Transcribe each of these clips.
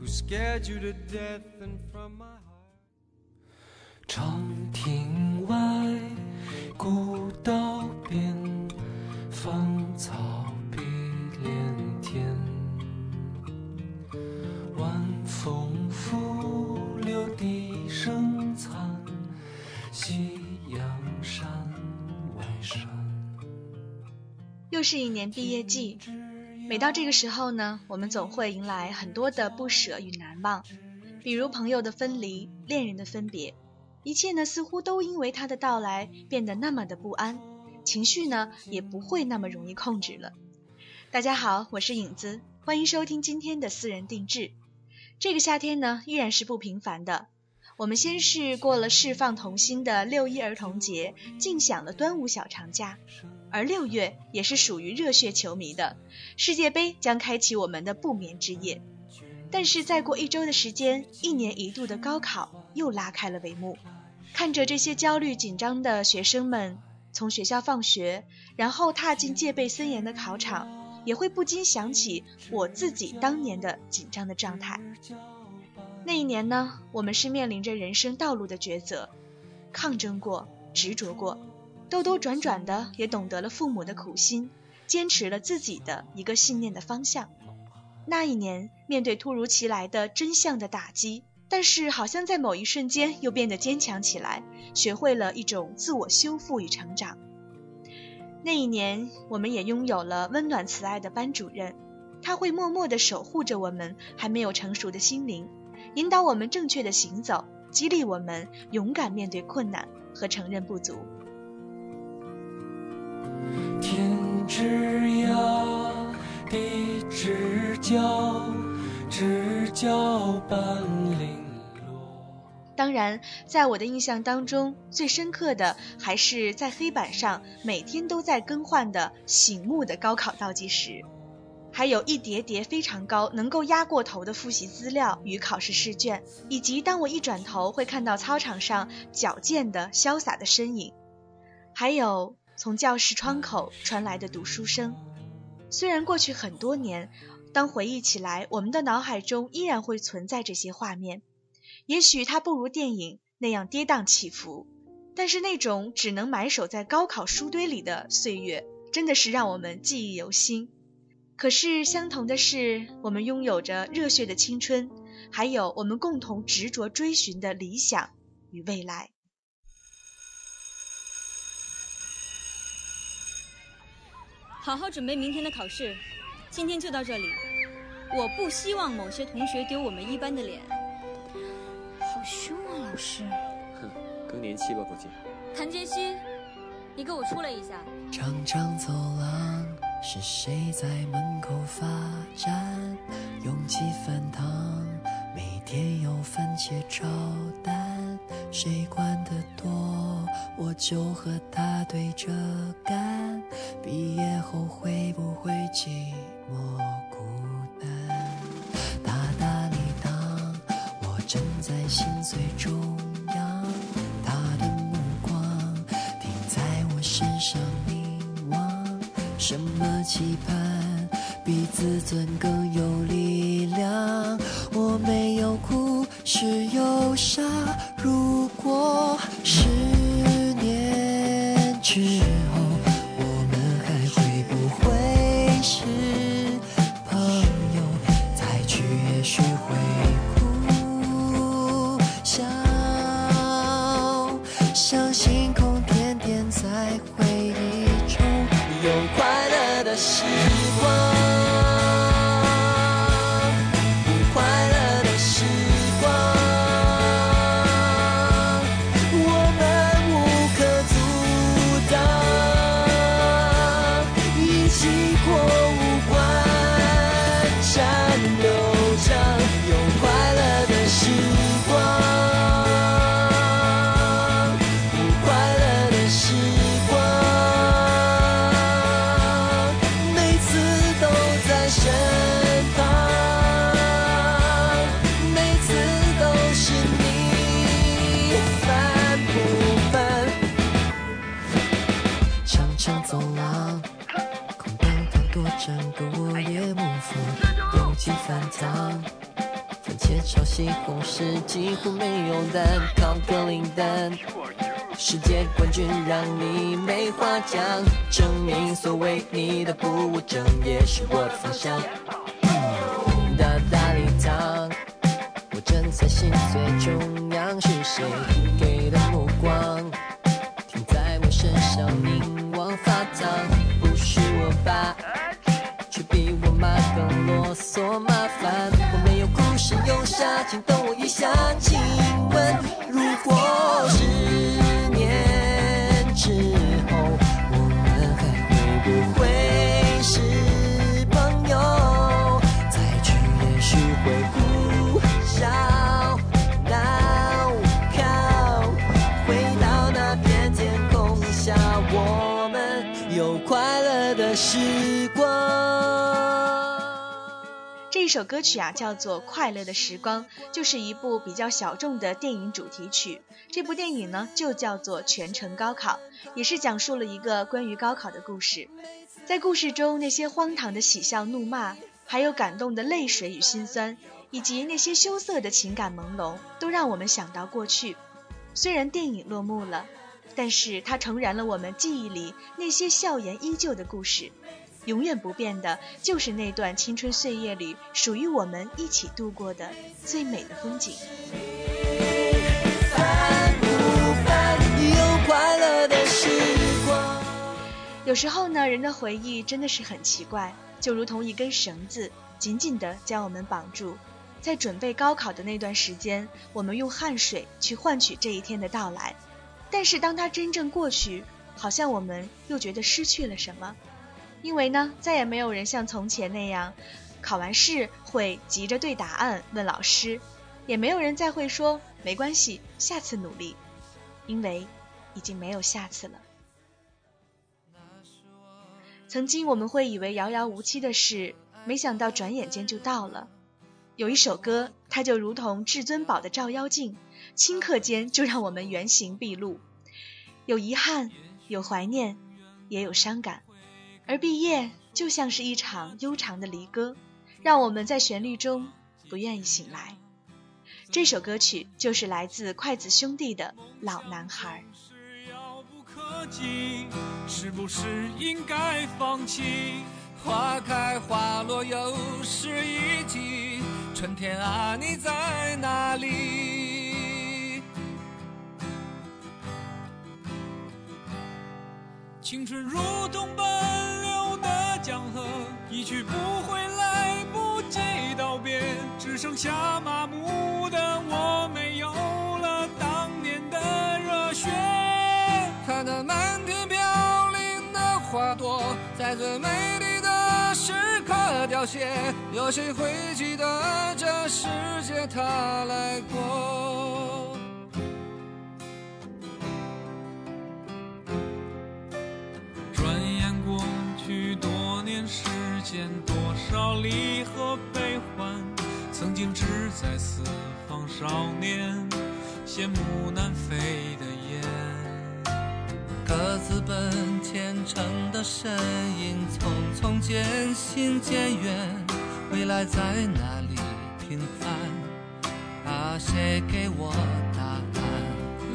Who scared you to death and from my heart. 长亭外古道边芳草碧连天晚风拂柳笛声残夕阳山外山又是一年毕业季。每到这个时候呢，我们总会迎来很多的不舍与难忘，比如朋友的分离、恋人的分别，一切呢似乎都因为他的到来变得那么的不安，情绪呢也不会那么容易控制了。大家好，我是影子，欢迎收听今天的私人定制。这个夏天呢依然是不平凡的，我们先是过了释放童心的六一儿童节，尽享了端午小长假。而六月也是属于热血球迷的，世界杯将开启我们的不眠之夜。但是再过一周的时间，一年一度的高考又拉开了帷幕。看着这些焦虑紧张的学生们从学校放学，然后踏进戒备森严的考场，也会不禁想起我自己当年的紧张的状态。那一年呢，我们是面临着人生道路的抉择，抗争过，执着过。兜兜转转的，也懂得了父母的苦心，坚持了自己的一个信念的方向。那一年，面对突如其来的真相的打击，但是好像在某一瞬间又变得坚强起来，学会了一种自我修复与成长。那一年，我们也拥有了温暖慈爱的班主任，他会默默地守护着我们还没有成熟的心灵，引导我们正确的行走，激励我们勇敢面对困难和承认不足。天之涯，地之角，知交半零落。当然，在我的印象当中，最深刻的还是在黑板上每天都在更换的醒目的高考倒计时，还有一叠叠非常高、能够压过头的复习资料与考试试卷，以及当我一转头会看到操场上矫健的、潇洒的身影，还有。从教室窗口传来的读书声，虽然过去很多年，当回忆起来，我们的脑海中依然会存在这些画面。也许它不如电影那样跌宕起伏，但是那种只能埋首在高考书堆里的岁月，真的是让我们记忆犹新。可是相同的是，我们拥有着热血的青春，还有我们共同执着追寻的理想与未来。好好准备明天的考试，今天就到这里。我不希望某些同学丢我们一班的脸。好凶啊，老师！哼，更年期吧，估计。谭杰希，你给我出来一下。长长走廊，是谁在门口发站？拥挤饭堂，每天有番茄炒蛋，谁管得多？我就和他对着干，毕业后会不会寂寞孤单？大大礼堂，我站在心碎中央，他的目光停在我身上凝望，什么期盼比自尊更有力量？我没有哭，是忧伤。过是西红柿几乎没有蛋，靠个零蛋。世界冠军让你没话讲，证明所谓你的不务正业是我的方向。大大礼堂，我正在心碎中央，是谁给的目光？停在我身上凝望发烫，不是我爸，却比我妈更啰嗦麻烦。请等我一下，起首歌曲啊，叫做《快乐的时光》，就是一部比较小众的电影主题曲。这部电影呢，就叫做《全程高考》，也是讲述了一个关于高考的故事。在故事中，那些荒唐的喜笑怒骂，还有感动的泪水与心酸，以及那些羞涩的情感朦胧，都让我们想到过去。虽然电影落幕了，但是它重燃了我们记忆里那些笑颜依旧的故事。永远不变的，就是那段青春岁月里属于我们一起度过的最美的风景。有快乐的时光。有时候呢，人的回忆真的是很奇怪，就如同一根绳子，紧紧地将我们绑住。在准备高考的那段时间，我们用汗水去换取这一天的到来，但是当它真正过去，好像我们又觉得失去了什么。因为呢，再也没有人像从前那样，考完试会急着对答案问老师，也没有人再会说没关系，下次努力，因为已经没有下次了。曾经我们会以为遥遥无期的事，没想到转眼间就到了。有一首歌，它就如同至尊宝的照妖镜，顷刻间就让我们原形毕露。有遗憾，有怀念，也有伤感。而毕业就像是一场悠长的离歌，让我们在旋律中不愿意醒来。这首歌曲就是来自筷子兄弟的《老男孩》。是遥不可及，是不是应该放弃？花开花落又是一季，春天啊，你在哪里？青春如同奔，一去不回，来不及道别，只剩下麻木的我，没有了当年的热血。看那满天飘零的花朵，在最美丽的时刻凋谢，有谁会记得这世界它来过？间，多少离合悲欢，曾经志在四方少年，羡慕南飞的雁。各自奔前程的身影，匆匆渐行渐远，未来在哪里平凡？啊，谁给我答案？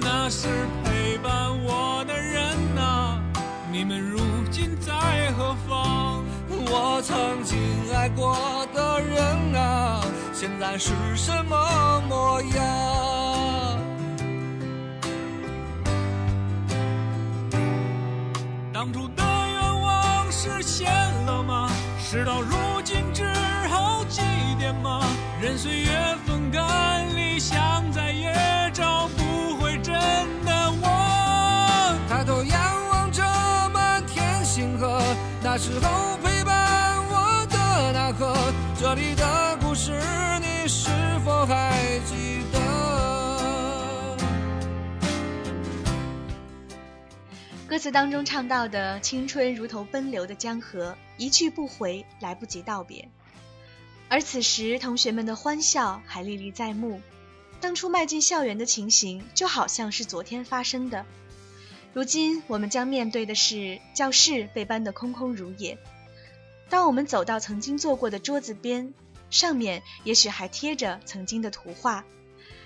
那是陪伴我的人啊，你们如今在何方？我曾经爱过的人啊，现在是什么模样？当初的愿望实现了吗？事到如今只好祭奠吗？任岁月风干，理想再也找不回真的我。抬头仰望着满天星河，那时候，这里的故事你是否还记得？歌词当中唱到的“青春如同奔流的江河，一去不回，来不及道别”，而此时同学们的欢笑还历历在目，当初迈进校园的情形就好像是昨天发生的。如今我们将面对的是教室被搬得空空如也。当我们走到曾经坐过的桌子边，上面也许还贴着曾经的图画。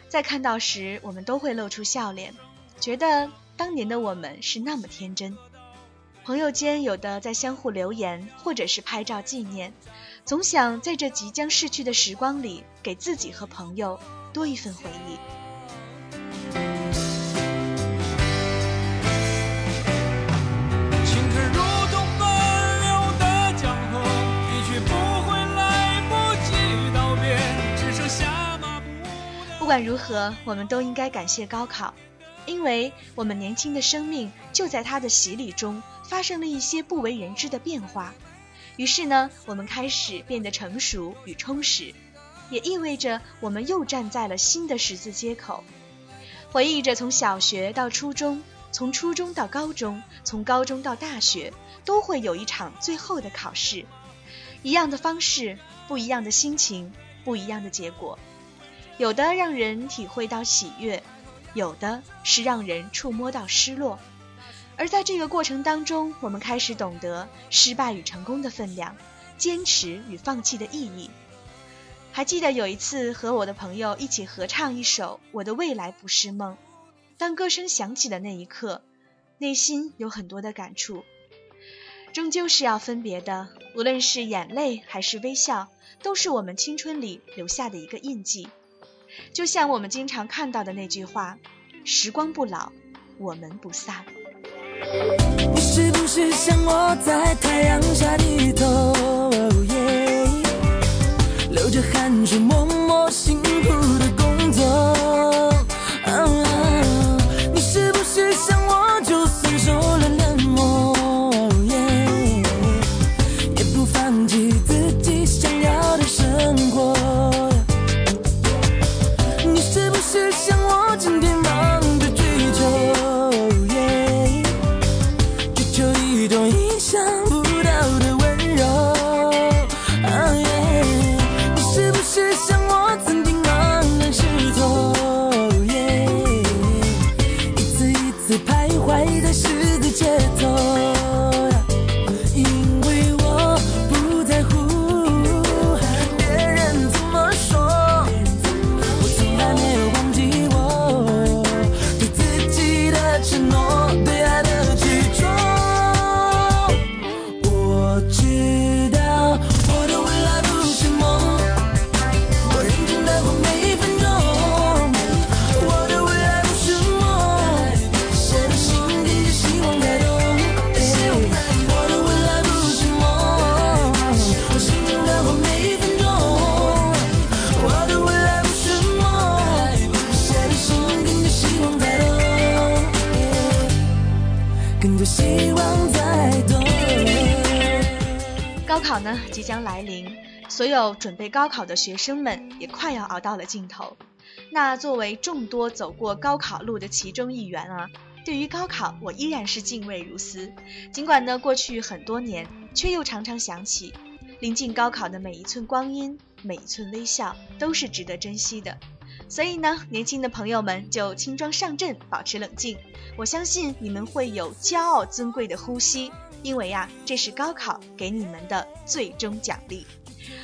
在看到时，我们都会露出笑脸，觉得当年的我们是那么天真。朋友间有的在相互留言，或者是拍照纪念，总想在这即将逝去的时光里，给自己和朋友多一份回忆。不管如何，我们都应该感谢高考，因为我们年轻的生命就在它的洗礼中发生了一些不为人知的变化。于是呢，我们开始变得成熟与充实，也意味着我们又站在了新的十字街口，回忆着从小学到初中，从初中到高中，从高中到大学，都会有一场最后的考试，一样的方式，不一样的心情，不一样的结果，有的让人体会到喜悦，有的是让人触摸到失落。而在这个过程当中，我们开始懂得失败与成功的分量，坚持与放弃的意义。还记得有一次和我的朋友一起合唱一首《我的未来不是梦》，当歌声响起的那一刻，内心有很多的感触。终究是要分别的，无论是眼泪还是微笑，都是我们青春里留下的一个印记。就像我们经常看到的那句话：“时光不老，我们不散。”你是不是像我在太阳下低头，流着汗水希望在。高考呢即将来临，所有准备高考的学生们也快要熬到了尽头。那作为众多走过高考路的其中一员啊，对于高考我依然是敬畏如斯。尽管呢过去很多年，却又常常想起，临近高考的每一寸光阴，每一寸微笑，都是值得珍惜的。所以呢，年轻的朋友们就轻装上阵，保持冷静。我相信你们会有骄傲尊贵的呼吸，因为呀，这是高考给你们的最终奖励。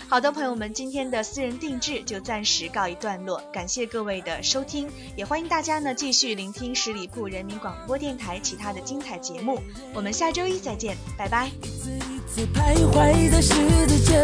好的，朋友们，今天的私人定制就暂时告一段落，感谢各位的收听，也欢迎大家呢继续聆听十里铺人民广播电台其他的精彩节目。我们下周一再见，拜拜。一次一次徘徊在十字街